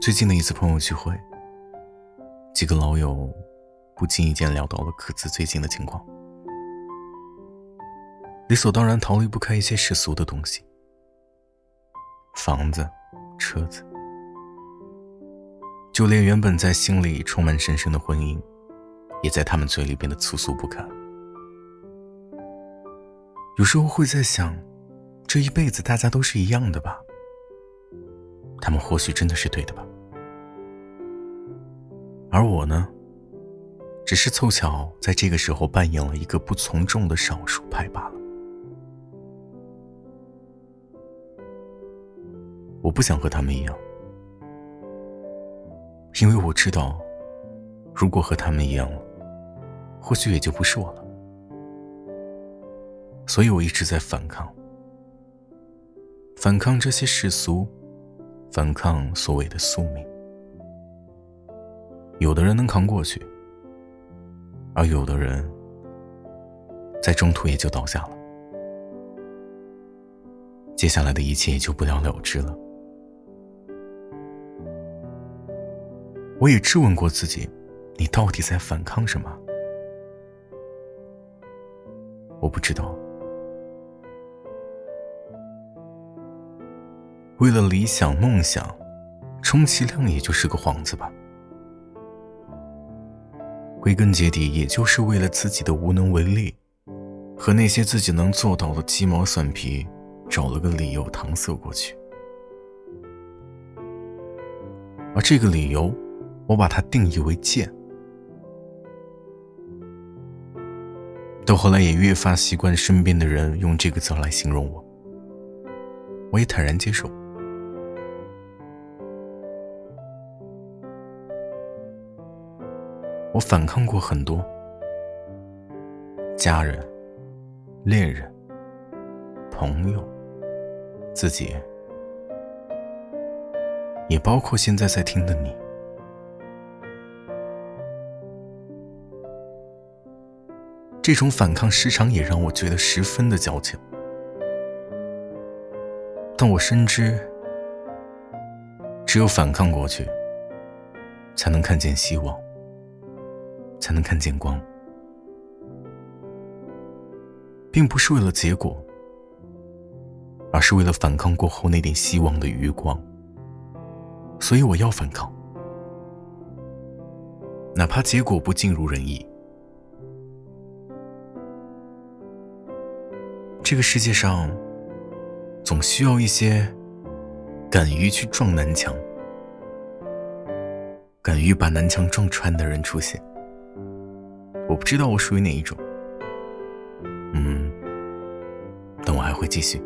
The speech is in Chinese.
最近的一次朋友聚会，几个老友不经意间聊到了各自最近的情况，理所当然逃离不开一些世俗的东西，房子、车子，就连原本在心里充满神圣的婚姻，也在他们嘴里变得粗俗不堪。有时候会在想，这一辈子大家都是一样的吧？他们或许真的是对的吧，而我呢，只是凑巧在这个时候扮演了一个不从众的少数派罢了。我不想和他们一样，因为我知道，如果和他们一样，或许也就不是我了。所以我一直在反抗，反抗这些世俗。反抗所谓的宿命，有的人能扛过去，而有的人在中途也就倒下了，接下来的一切也就不了了之了。我也质问过自己，你到底在反抗什么？我不知道。为了理想梦想，充其量也就是个幌子吧。归根结底，也就是为了自己的无能为力，和那些自己能做到的鸡毛蒜皮，找了个理由搪塞过去。而这个理由，我把它定义为贱。到后来，也越发习惯身边的人用这个词来形容我，我也坦然接受。我反抗过很多家人、恋人、朋友、自己，也包括现在在听的你。这种反抗时常也让我觉得十分的矫情，但我深知，只有反抗过去，才能看见希望。才能看见光，并不是为了结果，而是为了反抗过后那点希望的余光。所以我要反抗，哪怕结果不尽如人意。这个世界上，总需要一些敢于去撞南墙、敢于把南墙撞穿的人出现。我不知道我属于哪一种，嗯，但我还会继续。